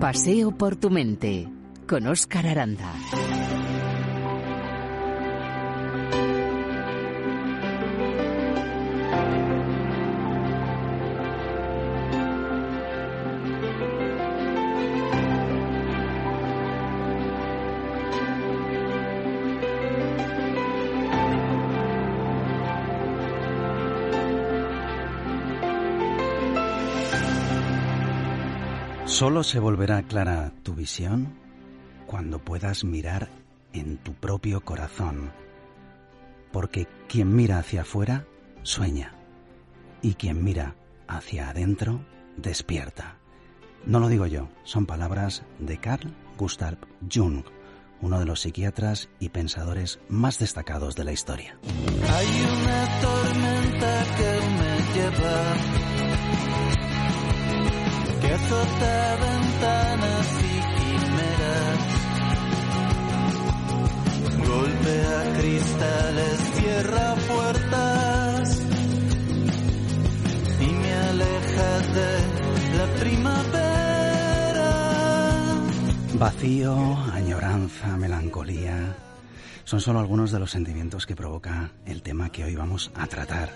Paseo por tu mente con Óscar Aranda. Solo se volverá clara tu visión cuando puedas mirar en tu propio corazón. Porque quien mira hacia afuera sueña y quien mira hacia adentro despierta. No lo digo yo, son palabras de Carl Gustav Jung, uno de los psiquiatras y pensadores más destacados de la historia. Hay una tormenta que me lleva azota ventanas y quimeras, golpea cristales, cierra puertas y me aleja de la primavera. Vacío, añoranza, melancolía, son solo algunos de los sentimientos que provoca el tema que hoy vamos a tratar.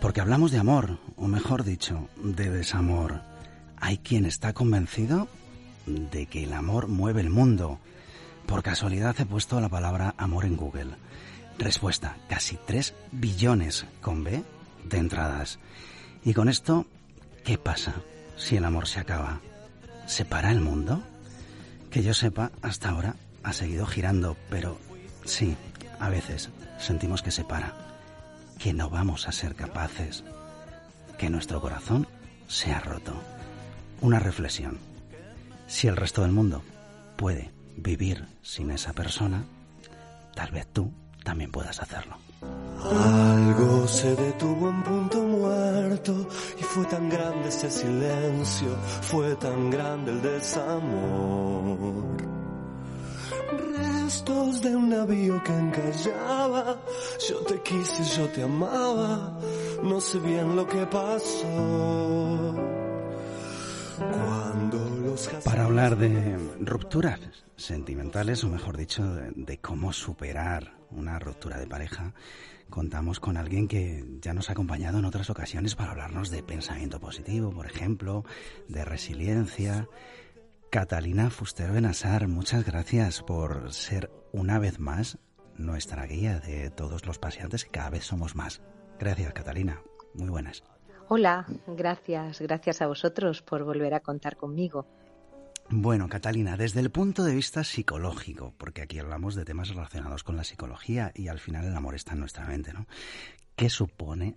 Porque hablamos de amor, o mejor dicho, de desamor. Hay quien está convencido de que el amor mueve el mundo. Por casualidad he puesto la palabra amor en Google. Respuesta, casi 3 billones con B de entradas. Y con esto, ¿qué pasa si el amor se acaba? ¿Se para el mundo? Que yo sepa, hasta ahora ha seguido girando, pero sí, a veces sentimos que se para, que no vamos a ser capaces, que nuestro corazón se ha roto una reflexión. Si el resto del mundo puede vivir sin esa persona, tal vez tú también puedas hacerlo. Algo se detuvo en punto muerto y fue tan grande ese silencio, fue tan grande el desamor. Restos de un navío que encallaba, yo te quise, yo te amaba, no sé bien lo que pasó. Para hablar de rupturas sentimentales, o mejor dicho, de, cómo superar una ruptura de pareja, contamos con alguien que ya nos ha acompañado en otras ocasiones para hablarnos de pensamiento positivo, por ejemplo, de resiliencia. Catalina Fustero Benasar, muchas gracias por ser una vez más nuestra guía de todos los paseantes, que cada vez somos más. Gracias, Catalina. Muy buenas. Hola, gracias, gracias a vosotros por volver a contar conmigo. Bueno, Catalina, desde el punto de vista psicológico, porque aquí hablamos de temas relacionados con la psicología y al final el amor está en nuestra mente, ¿no? ¿Qué supone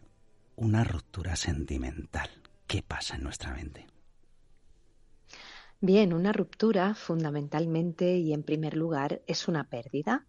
una ruptura sentimental? ¿Qué pasa en nuestra mente? Bien, una ruptura fundamentalmente y en primer lugar es una pérdida.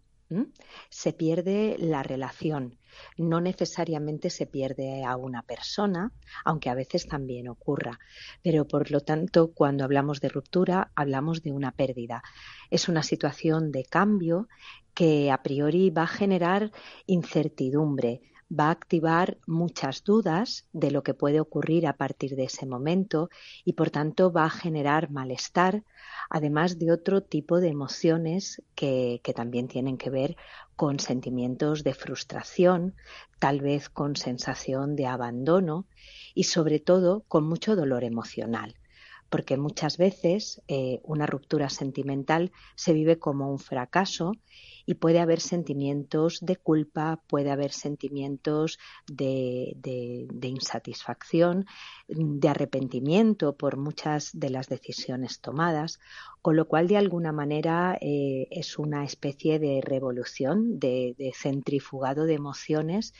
Se pierde la relación, no necesariamente se pierde a una persona, aunque a veces también ocurra. Pero por lo tanto, cuando hablamos de ruptura, hablamos de una pérdida. Es una situación de cambio que a priori va a generar incertidumbre, va a activar muchas dudas de lo que puede ocurrir a partir de ese momento y por tanto va a generar malestar, además de otro tipo de emociones que, que también tienen que ver con sentimientos de frustración, tal vez con sensación de abandono y sobre todo con mucho dolor emocional porque muchas veces eh, una ruptura sentimental se vive como un fracaso y puede haber sentimientos de culpa, puede haber sentimientos de, insatisfacción, de arrepentimiento por muchas de las decisiones tomadas, con lo cual de alguna manera eh, es una especie de revolución, de centrifugado de emociones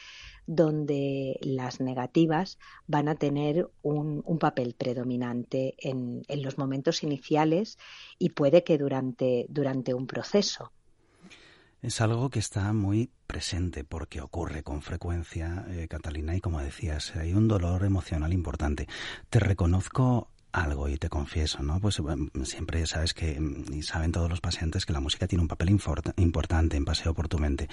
donde las negativas van a tener un, papel predominante en, los momentos iniciales y puede que durante, durante un proceso. Es algo que está muy presente porque ocurre con frecuencia, eh, Catalina, y como decías, hay un dolor emocional importante. Te reconozco algo y te confieso, ¿no? Pues siempre sabes que, y saben todos los pacientes que la música tiene un papel importante en Paseo por tu mente.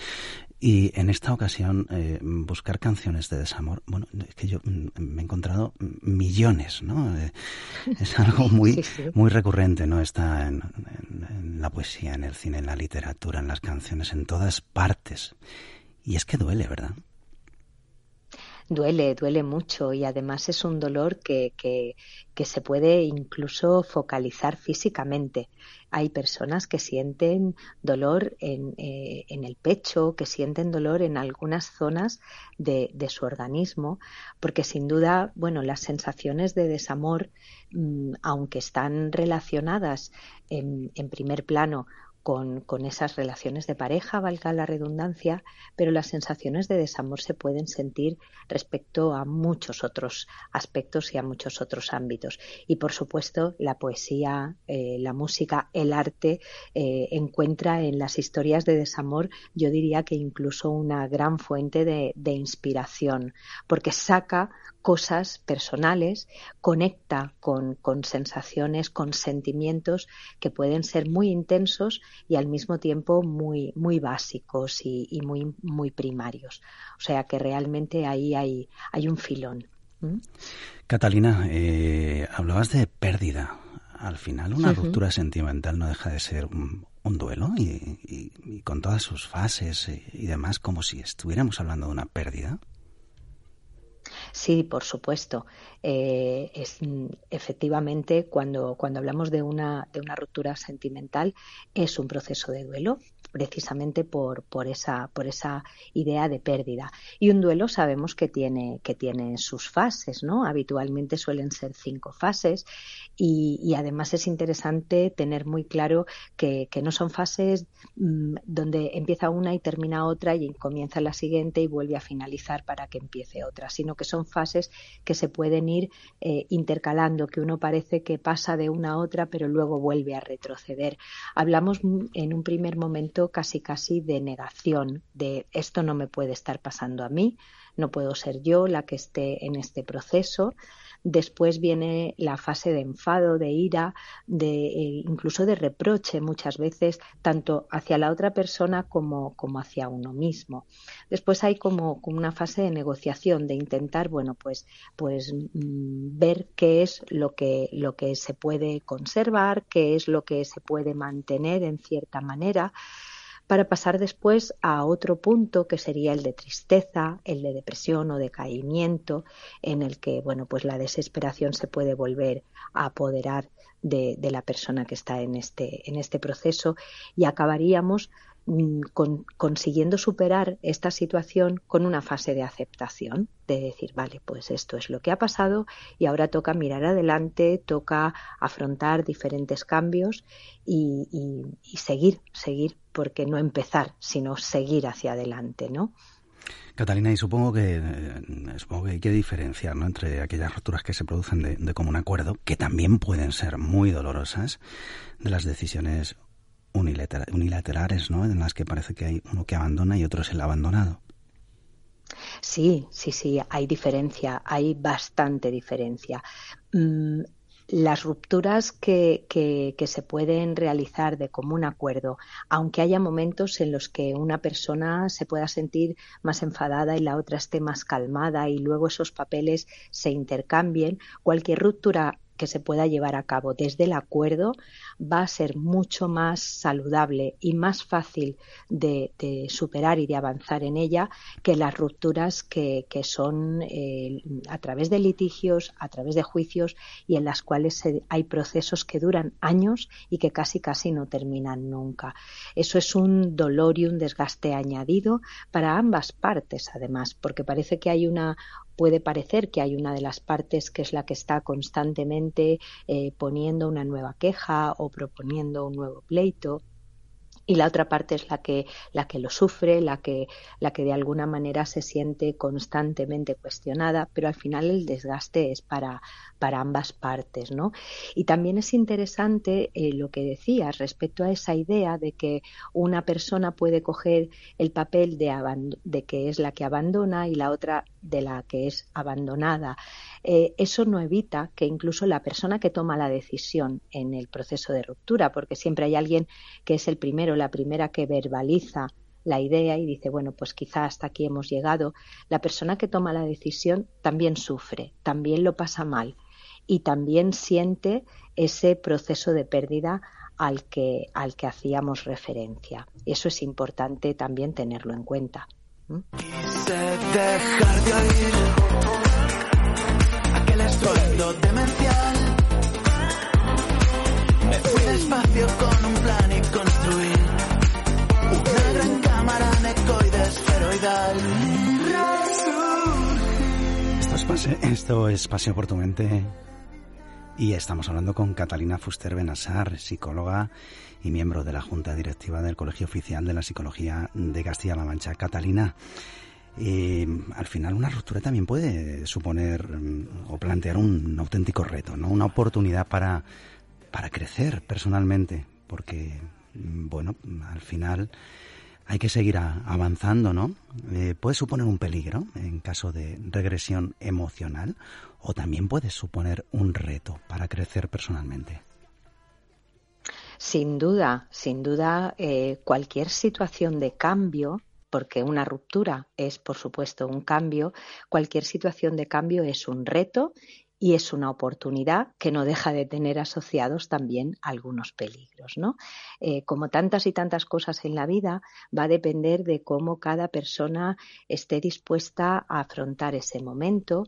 Y en esta ocasión, eh, buscar canciones de desamor, bueno, es que yo mm, me he encontrado millones, ¿no? Eh, es algo muy, muy recurrente, ¿no? Está en, en la poesía, en el cine, en la literatura, en las canciones, en todas partes. Y es que duele, ¿verdad? Duele, duele mucho y además es un dolor que, que, que, se puede incluso focalizar físicamente. Hay personas que sienten dolor en, eh, en el pecho, que sienten dolor en algunas zonas de, de, su organismo, porque sin duda, bueno, las sensaciones de desamor, mmm, aunque están relacionadas en, en primer plano con, con, esas relaciones de pareja, valga la redundancia, pero las sensaciones de desamor se pueden sentir respecto a muchos otros aspectos y a muchos otros ámbitos. Y por supuesto, la poesía, eh, la música, el arte eh, encuentra en las historias de desamor, yo diría que incluso una gran fuente de, de inspiración, porque saca cosas personales, conecta con, con, sensaciones, con sentimientos que pueden ser muy intensos y al mismo tiempo muy, muy básicos y, y muy, muy primarios. O sea que realmente ahí hay, hay un filón. ¿Mm? Catalina, eh, hablabas de pérdida. Al final, una uh -huh. ruptura sentimental no deja de ser un, un duelo y, y, y, con todas sus fases y demás, como si estuviéramos hablando de una pérdida. Sí, por supuesto. Eh, es, efectivamente, cuando, cuando hablamos de una, de una ruptura sentimental, es un proceso de duelo, precisamente por, por, esa, por esa idea de pérdida. Y un duelo sabemos que tiene, que tiene sus fases, ¿no? Habitualmente suelen ser cinco fases y, y además es interesante tener muy claro que, que no son fases mmm, donde empieza una y termina otra y comienza la siguiente y vuelve a finalizar para que empiece otra, sino que son fases que se pueden ir eh, intercalando, que uno parece que pasa de una a otra, pero luego vuelve a retroceder. Hablamos en un primer momento casi casi de negación, de esto no me puede estar pasando a mí, no puedo ser yo la que esté en este proceso. Después viene la fase de enfado, de ira, de eh, incluso de reproche muchas veces, tanto hacia la otra persona como, como hacia uno mismo. Después hay como, una fase de negociación, de intentar, bueno, pues, pues mmm, ver qué es lo que, lo que se puede conservar, qué es lo que se puede mantener en cierta manera para pasar después a otro punto que sería el de tristeza, el de depresión o decaimiento, en el que bueno pues la desesperación se puede volver a apoderar de, de la persona que está en este, en este proceso. Y acabaríamos con, consiguiendo superar esta situación con una fase de aceptación, de decir, vale, pues esto es lo que ha pasado y ahora toca mirar adelante, toca afrontar diferentes cambios y seguir, seguir, porque no empezar, sino seguir hacia adelante, ¿no? Catalina, y supongo que, eh, supongo que hay que diferenciar ¿no? entre aquellas rupturas que se producen de, de común acuerdo, que también pueden ser muy dolorosas, de las decisiones unilaterales, ¿no? En las que parece que hay uno que abandona y otro es el abandonado. Sí, sí, sí, hay diferencia, hay bastante diferencia. Mm, las rupturas que, que, que, se pueden realizar de común acuerdo, aunque haya momentos en los que una persona se pueda sentir más enfadada y la otra esté más calmada y luego esos papeles se intercambien, cualquier ruptura que se pueda llevar a cabo desde el acuerdo va a ser mucho más saludable y más fácil de, superar y de avanzar en ella que las rupturas que, que son eh, a través de litigios, a través de juicios y en las cuales hay procesos que duran años y que casi casi no terminan nunca. Eso es un dolor y un desgaste añadido para ambas partes, además, porque parece que hay una, puede parecer que hay una de las partes que es la que está constantemente eh, poniendo una nueva queja o proponiendo un nuevo pleito y la otra parte es la que la que lo sufre, la que la que de alguna manera se siente constantemente cuestionada, pero al final el desgaste es para para ambas partes, ¿no? Y también es interesante eh, lo que decías respecto a esa idea de que una persona puede coger el papel de, de que es la que abandona y la otra de la que es abandonada. Eh, eso no evita que incluso la persona que toma la decisión en el proceso de ruptura, porque siempre hay alguien que es el primero, la primera que verbaliza la idea y dice, bueno, pues quizá hasta aquí hemos llegado, la persona que toma la decisión también sufre, también lo pasa mal y también siente ese proceso de pérdida al que, al que hacíamos referencia. Eso es importante también tenerlo en cuenta. Me fui despacio con un plan y construir una gran cámara esferoidal. Esto es, pase, esto es Paseo por tu mente y estamos hablando con Catalina Fuster Benassar, psicóloga y miembro de la Junta Directiva del Colegio Oficial de la Psicología de Castilla-La Mancha. Catalina, eh, al final una ruptura también puede suponer mm, o plantear un auténtico reto, ¿no? Una oportunidad para, para crecer personalmente, porque, mm, bueno, al final hay que seguir avanzando, ¿no? Eh, puede suponer un peligro en caso de regresión emocional o también puede suponer un reto para crecer personalmente. Sin duda, sin duda, eh, cualquier situación de cambio, porque una ruptura es, por supuesto, un cambio, cualquier situación de cambio es un reto y es una oportunidad que no deja de tener asociados también algunos peligros. ¿no? Eh, como tantas y tantas cosas en la vida, va a depender de cómo cada persona esté dispuesta a afrontar ese momento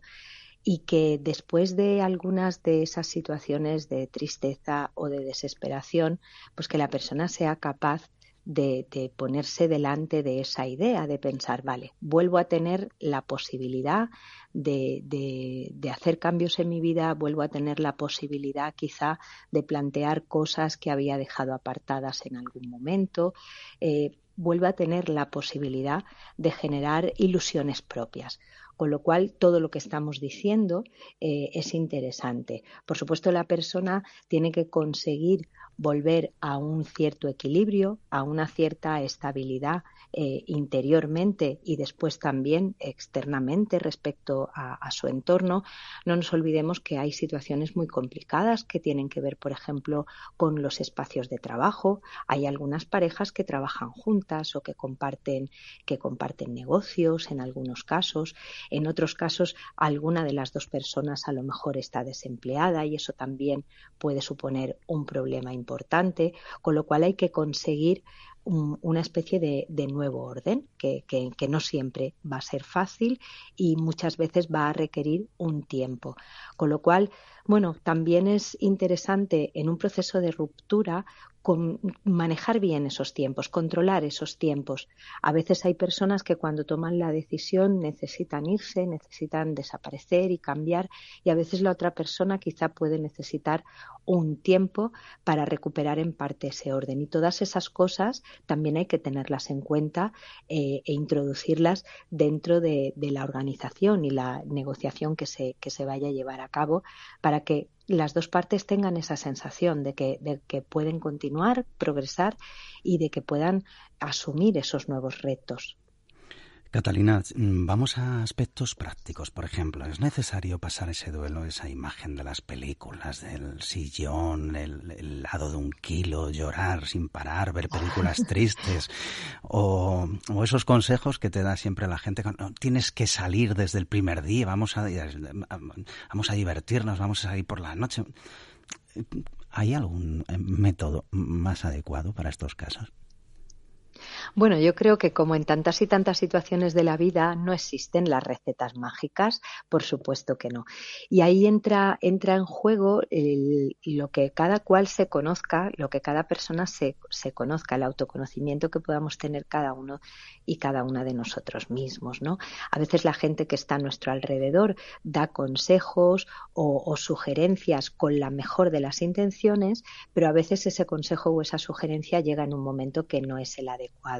y que después de algunas de esas situaciones de tristeza o de desesperación, pues que la persona sea capaz de, ponerse delante de esa idea, de pensar, vale, vuelvo a tener la posibilidad de, de, hacer cambios en mi vida, vuelvo a tener la posibilidad quizá de plantear cosas que había dejado apartadas en algún momento, eh, vuelvo a tener la posibilidad de generar ilusiones propias. Con lo cual, todo lo que estamos diciendo eh, es interesante. Por supuesto, la persona tiene que conseguir volver a un cierto equilibrio, a una cierta estabilidad eh, interiormente y después también externamente respecto a, su entorno, no nos olvidemos que hay situaciones muy complicadas que tienen que ver, por ejemplo, con los espacios de trabajo. Hay algunas parejas que trabajan juntas o que comparten, que comparten negocios en algunos casos. En otros casos, alguna de las dos personas a lo mejor está desempleada y eso también puede suponer un problema importante, con lo cual hay que conseguir una especie de, nuevo orden que, que, no siempre va a ser fácil y muchas veces va a requerir un tiempo. Con lo cual, bueno, también es interesante en un proceso de ruptura con manejar bien esos tiempos, controlar esos tiempos. A veces hay personas que cuando toman la decisión necesitan irse, necesitan desaparecer y cambiar y a veces la otra persona quizá puede necesitar un tiempo para recuperar en parte ese orden. Y todas esas cosas también hay que tenerlas en cuenta eh, e introducirlas dentro de, de, la organización y la negociación que se, que se vaya a llevar a cabo para que las dos partes tengan esa sensación de que, de que pueden continuar, progresar y de que puedan asumir esos nuevos retos. Catalina, mm, vamos a aspectos prácticos. Por ejemplo, ¿es necesario pasar ese duelo, esa imagen de las películas, del sillón, el, lado de un kilo, llorar sin parar, ver películas tristes? O, esos consejos que te da siempre la gente, tienes que salir desde el primer día, vamos a, vamos a divertirnos, vamos a ir por la noche. ¿Hay algún eh, método más adecuado para estos casos? Bueno, yo creo que como en tantas y tantas situaciones de la vida no existen las recetas mágicas, por supuesto que no. Y ahí entra, entra en juego lo que cada cual se conozca, lo que cada persona se, se conozca, el autoconocimiento que podamos tener cada uno y cada una de nosotros mismos, ¿no? A veces la gente que está a nuestro alrededor da consejos o, o sugerencias con la mejor de las intenciones, pero a veces ese consejo o esa sugerencia llega en un momento que no es el adecuado.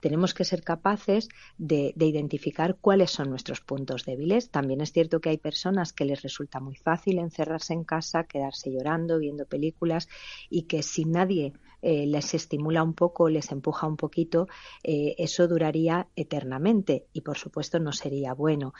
Tenemos que ser capaces de, de identificar cuáles son nuestros puntos débiles. También es cierto que hay personas que les resulta muy fácil encerrarse en casa, quedarse llorando, viendo películas y que si nadie eh, les estimula un poco, les empuja un poquito, eh, eso duraría eternamente y por supuesto no sería bueno.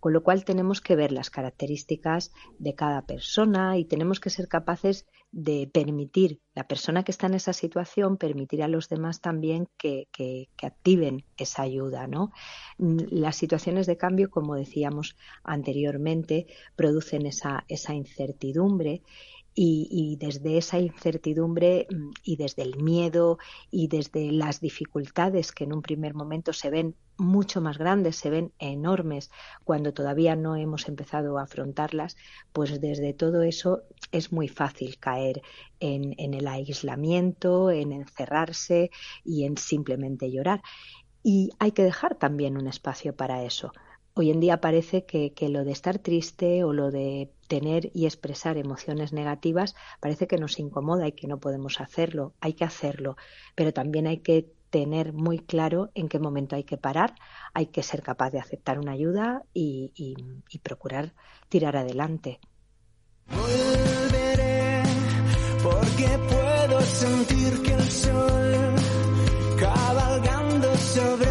Con lo cual tenemos que ver las características de cada persona y tenemos que ser capaces de permitir, la persona que está en esa situación, permitir a los demás también que, que, activen esa ayuda. ¿no? Las situaciones de cambio, como decíamos anteriormente, producen esa, esa incertidumbre y, desde esa incertidumbre mm, y desde el miedo y desde las dificultades que en un primer momento se ven mucho más grandes, se ven enormes cuando todavía no hemos empezado a afrontarlas, pues desde todo eso es muy fácil caer en, en el aislamiento, en encerrarse y en simplemente llorar. Y hay que dejar también un espacio para eso Hoy en día parece que, lo de estar triste o lo de tener y expresar emociones negativas parece que nos incomoda y que no podemos hacerlo. Hay que hacerlo, pero también hay que tener muy claro en qué momento hay que parar, hay que ser capaz de aceptar una ayuda y, y procurar tirar adelante. Volveré porque puedo sentir que el sol cabalgando sobre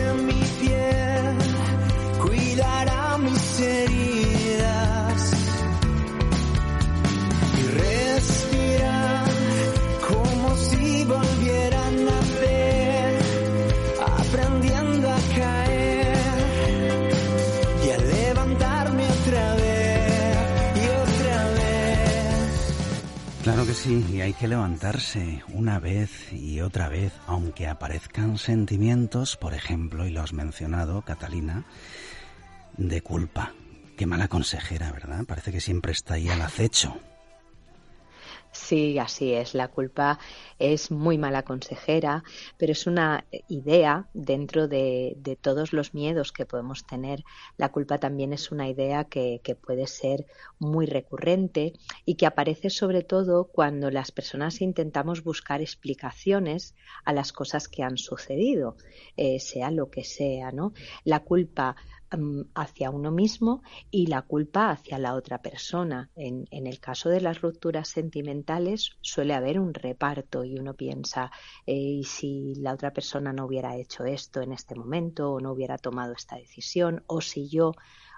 sí, y hay que levantarse una vez y otra vez, aunque aparezcan sentimientos, por ejemplo, y lo has mencionado, Catalina, de culpa. Qué mala consejera, ¿verdad? Parece que siempre está ahí al acecho. Sí, así es. La culpa es muy mala consejera, pero es una idea dentro de, todos los miedos que podemos tener. La culpa también es una idea que, puede ser muy recurrente y que aparece sobre todo cuando las personas intentamos buscar explicaciones a las cosas que han sucedido, eh, sea lo que sea, ¿no? La culpa hacia uno mismo y la culpa hacia la otra persona. En, el caso de las rupturas sentimentales suele haber un reparto y uno piensa, eh, ¿y si la otra persona no hubiera hecho esto en este momento o no hubiera tomado esta decisión o si yo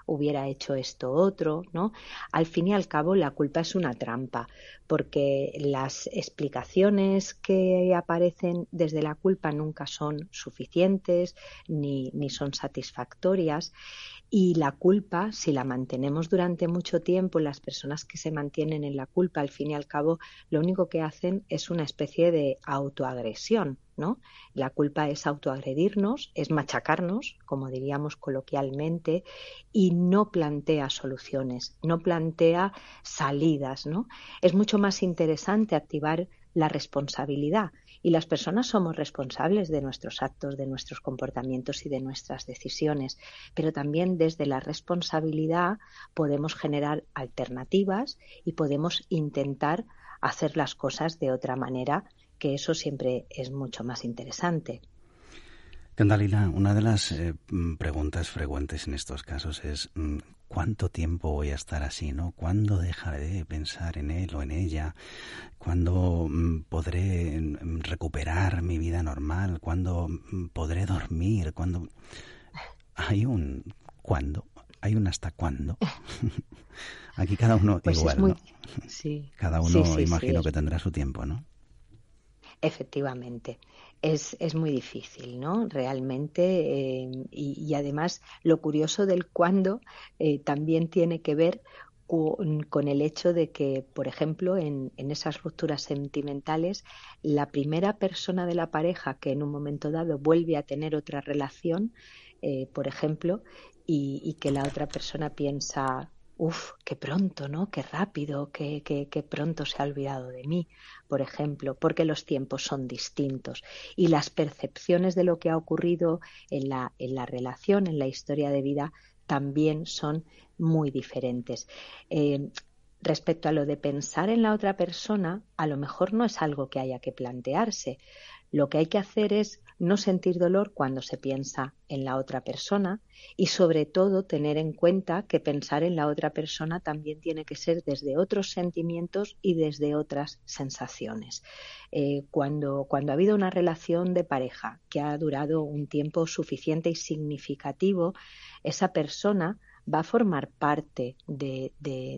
hubiera hecho esto otro, ¿no? Al fin y al cabo, la culpa es una trampa, porque las explicaciones que aparecen desde la culpa nunca son suficientes ni, ni son satisfactorias y la culpa, si la mantenemos durante mucho tiempo, las personas que se mantienen en la culpa, al fin y al cabo, lo único que hacen es una especie de autoagresión, ¿no? La culpa es autoagredirnos, es machacarnos, como diríamos coloquialmente, y no plantea soluciones, no plantea salidas, ¿no? Es mucho más interesante activar la responsabilidad, y las personas somos responsables de nuestros actos, de nuestros comportamientos y de nuestras decisiones, pero también desde la responsabilidad podemos generar alternativas y podemos intentar hacer las cosas de otra manera, que eso siempre es mucho más interesante. Candalina, una de las eh, preguntas frecuentes en estos casos es mm, ¿cuánto tiempo voy a estar así, no? ¿Cuándo dejaré de pensar en él o en ella? ¿Cuándo mm, podré mm, recuperar mi vida normal? ¿Cuándo podré dormir? ¿Cuándo hay un cuándo? Hay un hasta cuándo. Aquí cada uno pues igual, ¿no? Sí. Cada uno imagino que tendrá su tiempo, ¿no? Efectivamente es, es muy difícil, ¿no? Realmente, eh, y, además lo curioso del cuándo eh, también tiene que ver con, el hecho de que, por ejemplo, en, en, esas rupturas sentimentales, la primera persona de la pareja que en un momento dado vuelve a tener otra relación, eh, por ejemplo, y, que la otra persona piensa, Uf, qué pronto, ¿no? Qué rápido, qué, qué, qué, pronto se ha olvidado de mí, por ejemplo, porque los tiempos son distintos y las percepciones de lo que ha ocurrido en la, en la relación, en la historia de vida, también son muy diferentes. Eh, respecto a lo de pensar en la otra persona, a lo mejor no es algo que haya que plantearse. Lo que hay que hacer es no sentir dolor cuando se piensa en la otra persona y sobre todo tener en cuenta que pensar en la otra persona también tiene que ser desde otros sentimientos y desde otras sensaciones. Eh, cuando, cuando ha habido una relación de pareja que ha durado un tiempo suficiente y significativo, esa persona va a formar parte de,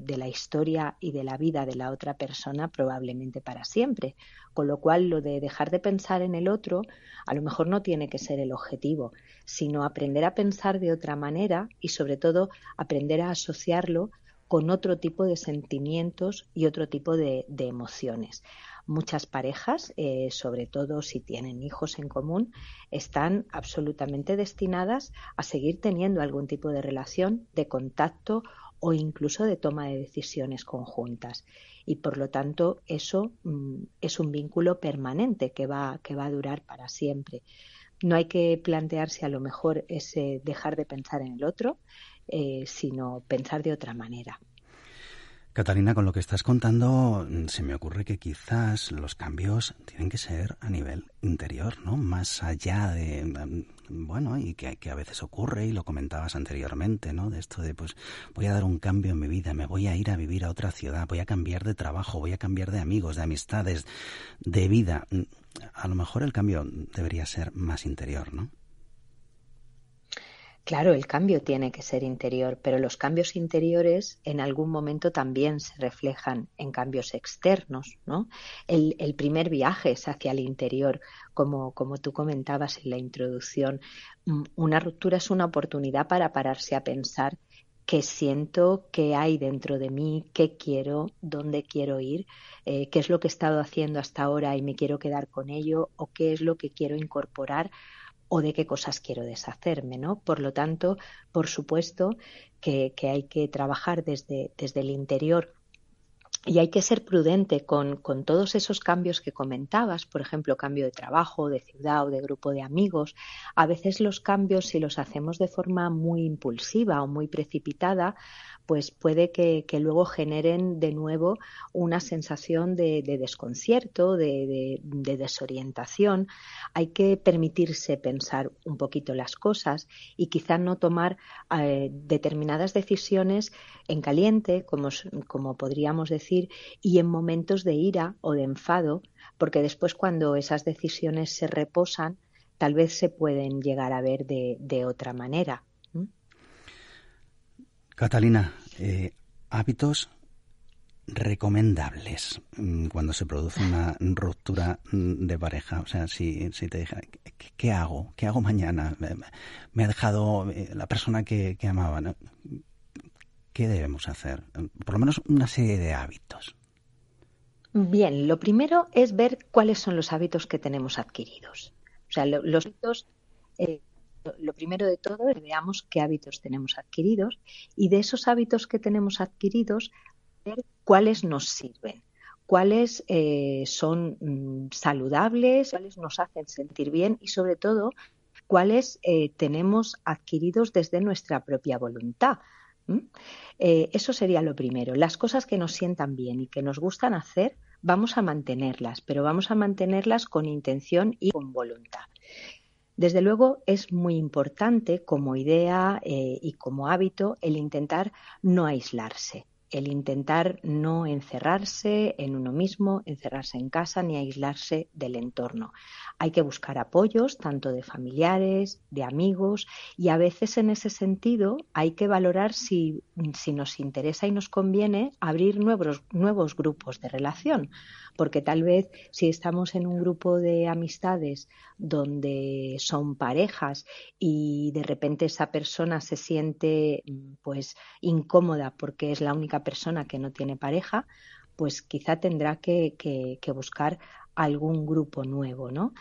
la historia y de la vida de la otra persona probablemente para siempre. Con lo cual, lo de dejar de pensar en el otro a lo mejor no tiene que ser el objetivo, sino aprender a pensar de otra manera y sobre todo aprender a asociarlo con otro tipo de sentimientos y otro tipo de emociones muchas parejas, eh, sobre todo si tienen hijos en común, están absolutamente destinadas a seguir teniendo algún tipo de relación, de contacto o incluso de toma de decisiones conjuntas. Y por lo tanto, eso mm, es un vínculo permanente que va, que va a durar para siempre. No hay que plantearse a lo mejor ese dejar de pensar en el otro, eh, sino pensar de otra manera. Catalina, con lo que estás contando, mm, se me ocurre que quizás los cambios tienen que ser a nivel interior, ¿no? Más allá de, mm, bueno, y que, que, a veces ocurre, y lo comentabas anteriormente, ¿no? De esto de, pues, voy a dar un cambio en mi vida, me voy a ir a vivir a otra ciudad, voy a cambiar de trabajo, voy a cambiar de amigos, de amistades, de vida. Mm, a lo mejor el cambio debería ser más interior, ¿no? Claro, el cambio tiene que ser interior, pero los cambios interiores en algún momento también se reflejan en cambios externos, ¿no? El, primer viaje es hacia el interior, como, como tú comentabas en la introducción. Mm, una ruptura es una oportunidad para pararse a pensar qué siento, qué hay dentro de mí, qué quiero, dónde quiero ir, eh, qué es lo que he estado haciendo hasta ahora y me quiero quedar con ello, o qué es lo que quiero incorporar o de qué cosas quiero deshacerme, ¿no? Por lo tanto, por supuesto que, hay que trabajar desde, desde el interior y hay que ser prudente con, con, todos esos cambios que comentabas, por ejemplo, cambio de trabajo, de ciudad o de grupo de amigos. A veces los cambios, si los hacemos de forma muy impulsiva o muy precipitada, pues puede que, luego generen de nuevo una sensación de, desconcierto, de, desorientación. Hay que permitirse pensar un poquito las cosas y quizá no tomar eh, determinadas decisiones en caliente, como, como podríamos decir, y en momentos de ira o de enfado, porque después cuando esas decisiones se reposan, tal vez se pueden llegar a ver de otra manera. Catalina, eh, hábitos recomendables mm, cuando se produce una ruptura mm, de pareja. O sea, si, si te deja, ¿qué, hago? ¿Qué hago mañana? Me ha dejado eh, la persona que, que amaba. ¿Qué debemos hacer? Por lo menos una serie de hábitos. Bien, lo primero es ver cuáles son los hábitos que tenemos adquiridos. O sea, los hábitos eh, lo primero de todo es veamos qué hábitos tenemos adquiridos y de esos hábitos que tenemos adquiridos, ver cuáles nos sirven, cuáles eh, son mm, saludables, cuáles nos hacen sentir bien y sobre todo cuáles eh, tenemos adquiridos desde nuestra propia voluntad. Eh, eso sería lo primero. Las cosas que nos sientan bien y que nos gustan hacer, vamos a mantenerlas, pero vamos a mantenerlas con intención y con voluntad. Desde luego es muy importante como idea eh, y como hábito el intentar no aislarse el intentar no encerrarse en uno mismo, encerrarse en casa ni aislarse del entorno. Hay que buscar apoyos tanto de familiares, de amigos y a veces en ese sentido hay que valorar si, si nos interesa y nos conviene abrir nuevos, nuevos grupos de relación, porque tal vez si estamos en un grupo de amistades donde son parejas y de repente esa persona se siente pues incómoda porque es la única persona que no tiene pareja, pues quizá tendrá que, que, buscar algún grupo nuevo, ¿no?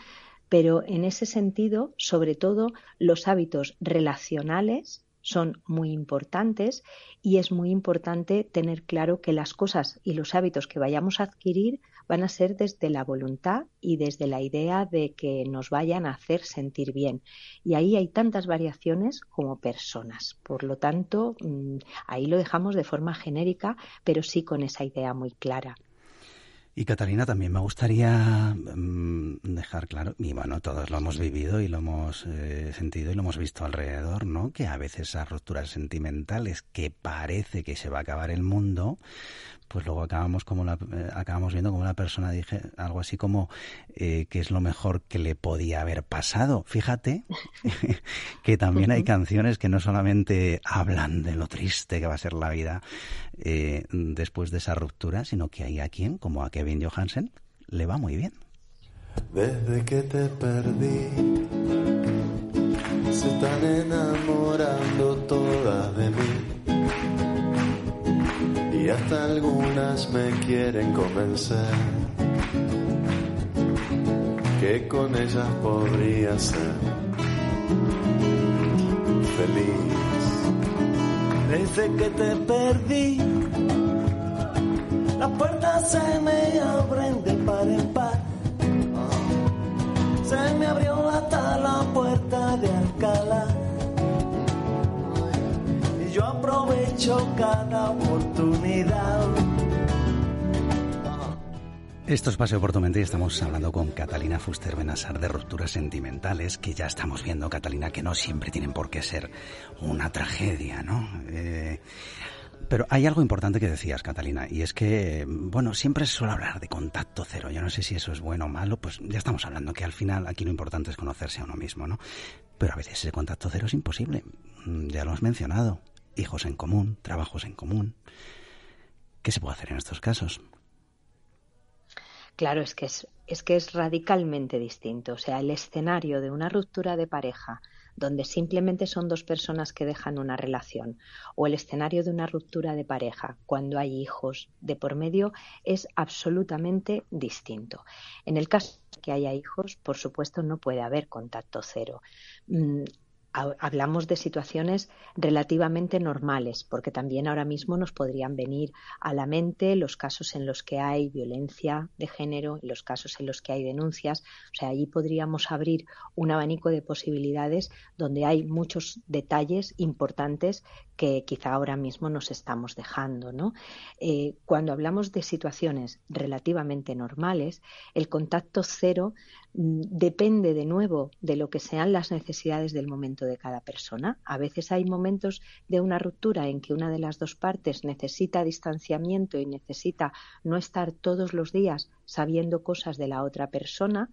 Pero en ese sentido, sobre todo, los hábitos relacionales son muy importantes y es muy importante tener claro que las cosas y los hábitos que vayamos a adquirir van a ser desde la voluntad y desde la idea de que nos vayan a hacer sentir bien. Y ahí hay tantas variaciones como personas. Por lo tanto, mm, ahí lo dejamos de forma genérica, pero sí con esa idea muy clara. Y Catalina, también me gustaría mm, dejar claro, y bueno, todos lo hemos vivido y lo hemos eh, sentido y lo hemos visto alrededor, ¿no? Que a veces esas rupturas sentimentales que parece que se va a acabar el mundo, pues luego acabamos como la, eh, acabamos viendo como una persona dije algo así como eh, que es lo mejor que le podía haber pasado. Fíjate que también hay canciones que no solamente hablan de lo triste que va a ser la vida después de esa ruptura, sino que hay a quien, como a Kevin Johansen, le va muy bien. Desde que te perdí, se están enamorando todas de mí y hasta algunas me quieren convencer que con ellas podría ser feliz. Desde que te perdí, las puertas se me abren de par en par. Se me abrió hasta la puerta de Alcalá yo aprovecho cada oportunidad. Esto es Paseo por tu mente y estamos hablando con Catalina Fuster Benasar de rupturas sentimentales, que ya estamos viendo, Catalina, que no siempre tienen por qué ser una tragedia, ¿no? Eh, pero hay algo importante que decías, Catalina, y es que, bueno, siempre se suele hablar de contacto cero. Yo no sé si eso es bueno o malo, pues ya estamos hablando que al final aquí lo importante es conocerse a uno mismo, ¿no? Pero a veces ese contacto cero es imposible. Mm, ya lo has mencionado hijos en común, trabajos en común. ¿Qué se puede hacer en estos casos? Claro, es que es, es que es radicalmente distinto. O sea, el escenario de una ruptura de pareja donde simplemente son dos personas que dejan una relación, o el escenario de una ruptura de pareja, cuando hay hijos de por medio, es absolutamente distinto. En el caso que haya hijos, por supuesto, no puede haber contacto cero. Hablamos de situaciones relativamente normales, porque también ahora mismo nos podrían venir a la mente los casos en los que hay violencia de género, los casos en los que hay denuncias. O sea, allí podríamos abrir un abanico de posibilidades donde hay muchos detalles importantes que quizá ahora mismo nos estamos dejando. Eh, cuando hablamos de situaciones relativamente normales, el contacto cero mm, depende de nuevo de lo que sean las necesidades del momento de cada persona. A veces hay momentos de una ruptura en que una de las dos partes necesita distanciamiento y necesita no estar todos los días sabiendo cosas de la otra persona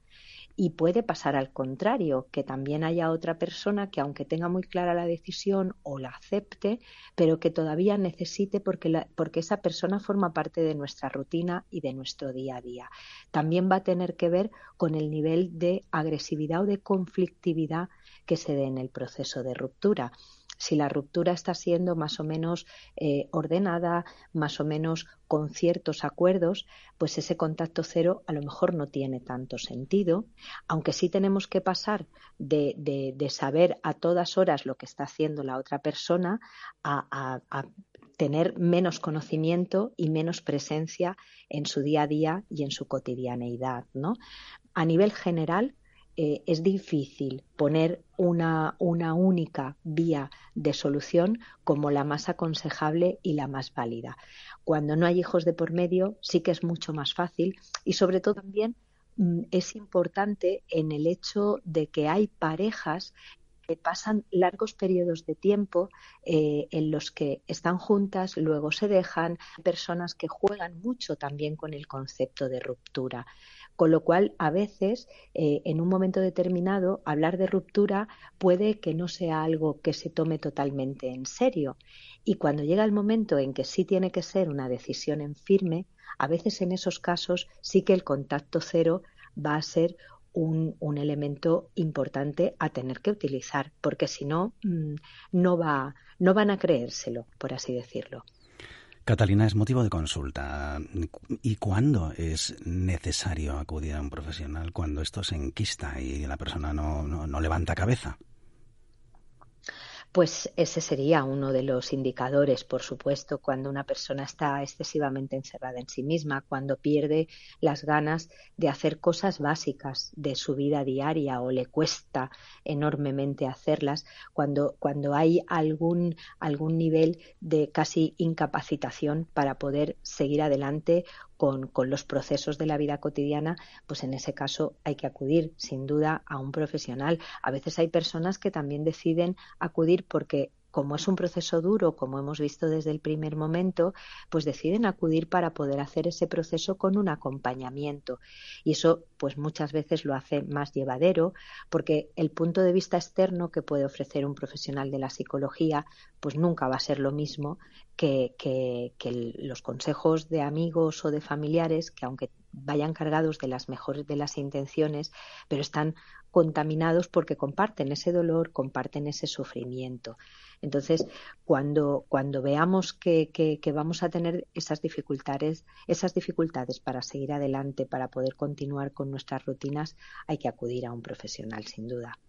y puede pasar al contrario, que también haya otra persona que aunque tenga muy clara la decisión o la acepte, pero que todavía necesite porque, porque esa persona forma parte de nuestra rutina y de nuestro día a día. También va a tener que ver con el nivel de agresividad o de conflictividad que se dé en el proceso de ruptura si la ruptura está siendo más o menos eh, ordenada, más o menos con ciertos acuerdos, pues ese contacto cero a lo mejor no tiene tanto sentido, aunque sí tenemos que pasar de, de, saber a todas horas lo que está haciendo la otra persona a, a tener menos conocimiento y menos presencia en su día a día y en su cotidianeidad. ¿no? A nivel general, eh, es difícil poner una, una única vía de solución como la más aconsejable y la más válida. Cuando no hay hijos de por medio, sí que es mucho más fácil y sobre todo también mm, es importante en el hecho de que hay parejas que pasan largos periodos de tiempo eh, en los que están juntas, luego se dejan, personas que juegan mucho también con el concepto de ruptura. Con lo cual, a veces, eh, en un momento determinado, hablar de ruptura puede que no sea algo que se tome totalmente en serio. Y cuando llega el momento en que sí tiene que ser una decisión en firme, a veces en esos casos sí que el contacto cero va a ser un, elemento importante a tener que utilizar, porque si no, mm, no, va, no van a creérselo, por así decirlo. Catalina, es motivo de consulta. ¿Y cuándo es necesario acudir a un profesional? Cuando esto se enquista y la persona no, no levanta cabeza. Pues ese sería uno de los indicadores, por supuesto, cuando una persona está excesivamente encerrada en sí misma, cuando pierde las ganas de hacer cosas básicas de su vida diaria o le cuesta enormemente hacerlas, cuando, cuando hay algún, algún nivel de casi incapacitación para poder seguir adelante con, con, los procesos de la vida cotidiana, pues en ese caso hay que acudir sin duda a un profesional. A veces hay personas que también deciden acudir porque como es un proceso duro, como hemos visto desde el primer momento, pues deciden acudir para poder hacer ese proceso con un acompañamiento. Y eso, pues muchas veces lo hace más llevadero, porque el punto de vista externo que puede ofrecer un profesional de la psicología, pues nunca va a ser lo mismo que, los consejos de amigos o de familiares, que aunque vayan cargados de las mejores de las intenciones, pero están contaminados porque comparten ese dolor, comparten ese sufrimiento. Entonces, cuando, cuando veamos que, que, vamos a tener esas dificultades, esas dificultades para seguir adelante, para poder continuar con nuestras rutinas, hay que acudir a un profesional, sin duda.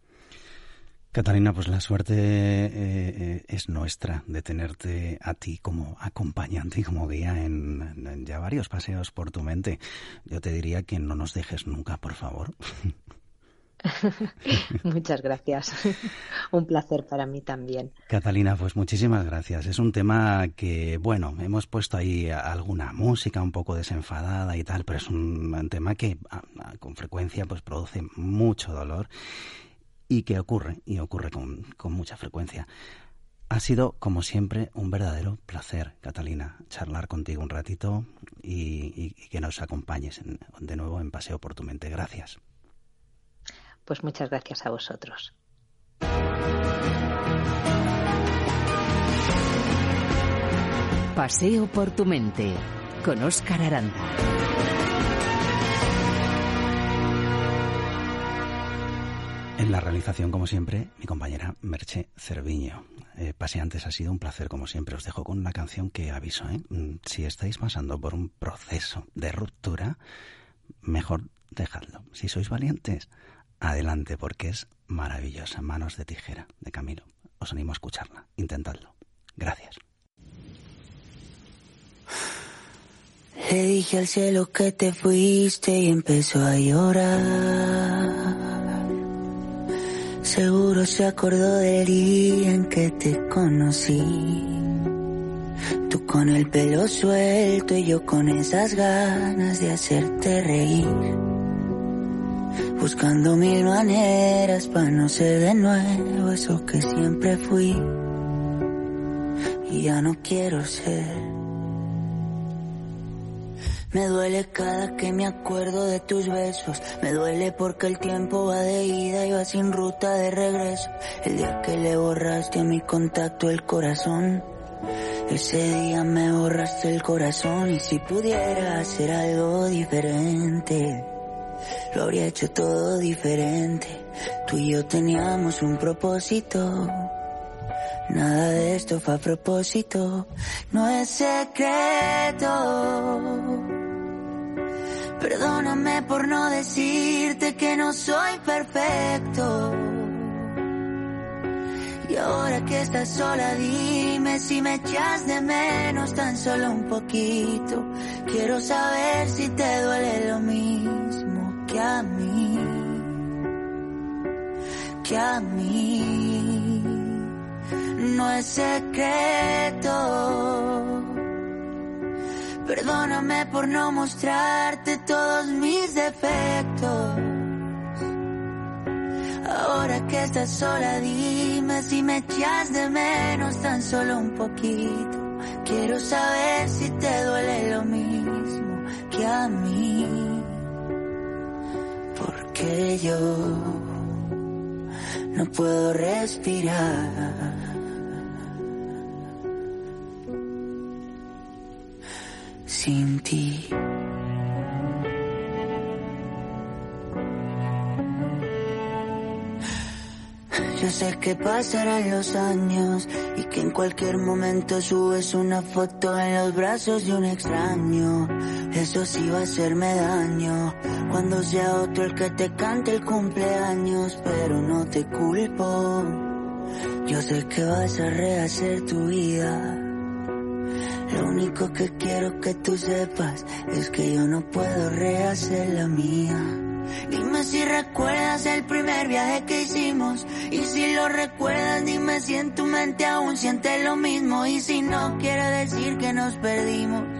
Catalina, pues la suerte eh, eh, es nuestra de tenerte a ti como acompañante y como guía en, ya varios paseos por tu mente. Yo te diría que no nos dejes nunca, por favor. Muchas gracias. un placer para mí también. Catalina, pues muchísimas gracias. Es un tema que, bueno, hemos puesto ahí alguna música un poco desenfadada y tal, pero es un, tema que con frecuencia pues produce mucho dolor y que ocurre, y ocurre con, con mucha frecuencia. Ha sido, como siempre, un verdadero placer, Catalina, charlar contigo un ratito y, que nos acompañes de nuevo en Paseo por tu Mente. Gracias. Pues muchas gracias a vosotros. Paseo por tu mente con Óscar Aranda. En la realización, como siempre, mi compañera Merche Cerviño. Eh, paseantes, ha sido un placer, como siempre. Os dejo con una canción que aviso. ¿eh? Mm, si estáis pasando por un proceso de ruptura, mejor dejadlo. Si sois valientes, adelante porque es maravillosa. Manos de tijera de Camilo. Os animo a escucharla. Intentadlo. Gracias. Le dije al cielo que te fuiste y empezó a llorar. Seguro se acordó del día en que te conocí. Tú con el pelo suelto y yo con esas ganas de hacerte reír buscando mil maneras para no ser de nuevo eso que siempre fui y ya no quiero ser. Me duele cada que me acuerdo de tus besos. Me duele porque el tiempo va de ida y va sin ruta de regreso. El día que le borraste a mi contacto el corazón. Ese día me borraste el corazón y si pudiera hacer algo diferente lo habría hecho todo diferente. Tú y yo teníamos un propósito. Nada de esto fue a propósito. No es secreto. Perdóname por no decirte que no soy perfecto. Y ahora que estás sola, dime si me echas de menos tan solo un poquito. Quiero saber si te duele lo mismo que a mí, que a mí no es secreto. Perdóname por no mostrarte todos mis defectos. Ahora que estás sola, dime si me echas de menos tan solo un poquito. Quiero saber si te duele lo mismo que a mí que yo no puedo respirar. Sin ti. Yo sé que pasarán los años y que en cualquier momento subes una foto en los brazos de un extraño. Eso sí va a hacerme daño cuando sea otro el que te cante el cumpleaños, pero no te culpo. Yo sé que vas a rehacer tu vida. Lo único que quiero que tú sepas es que yo no puedo rehacer la mía. Dime si recuerdas el primer viaje que hicimos. Y si lo recuerdas, dime si en tu mente aún sientes lo mismo. Y si no, quiere decir que nos perdimos.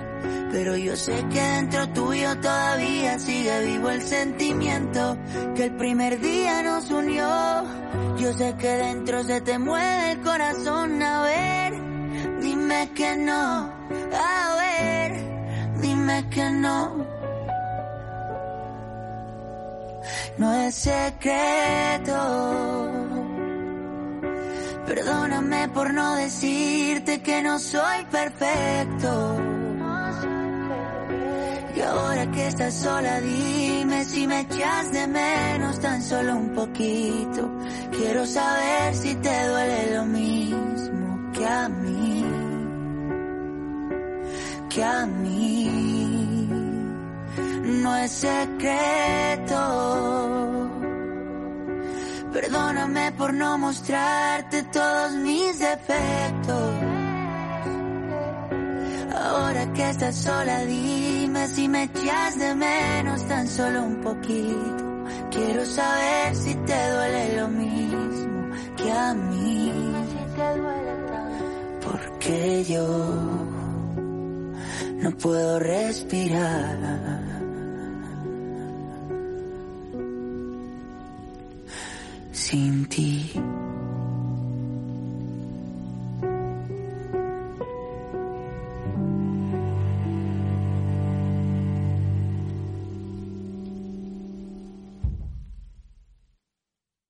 Pero yo sé que dentro tuyo todavía sigue vivo el sentimiento que el primer día nos unió. Yo sé que dentro se te mueve el corazón, a ver, dime que no, a ver, dime que no. No es secreto. Perdóname por no decirte que no soy perfecto. Que estás sola, dime si me echas de menos tan solo un poquito. Quiero saber si te duele lo mismo que a mí. Que a mí. No es secreto. Perdóname por no mostrarte todos mis defectos. Ahora que estás sola, dime si me echas de menos tan solo un poquito. Quiero saber si te duele lo mismo que a mí. Porque yo no puedo respirar. sin ti.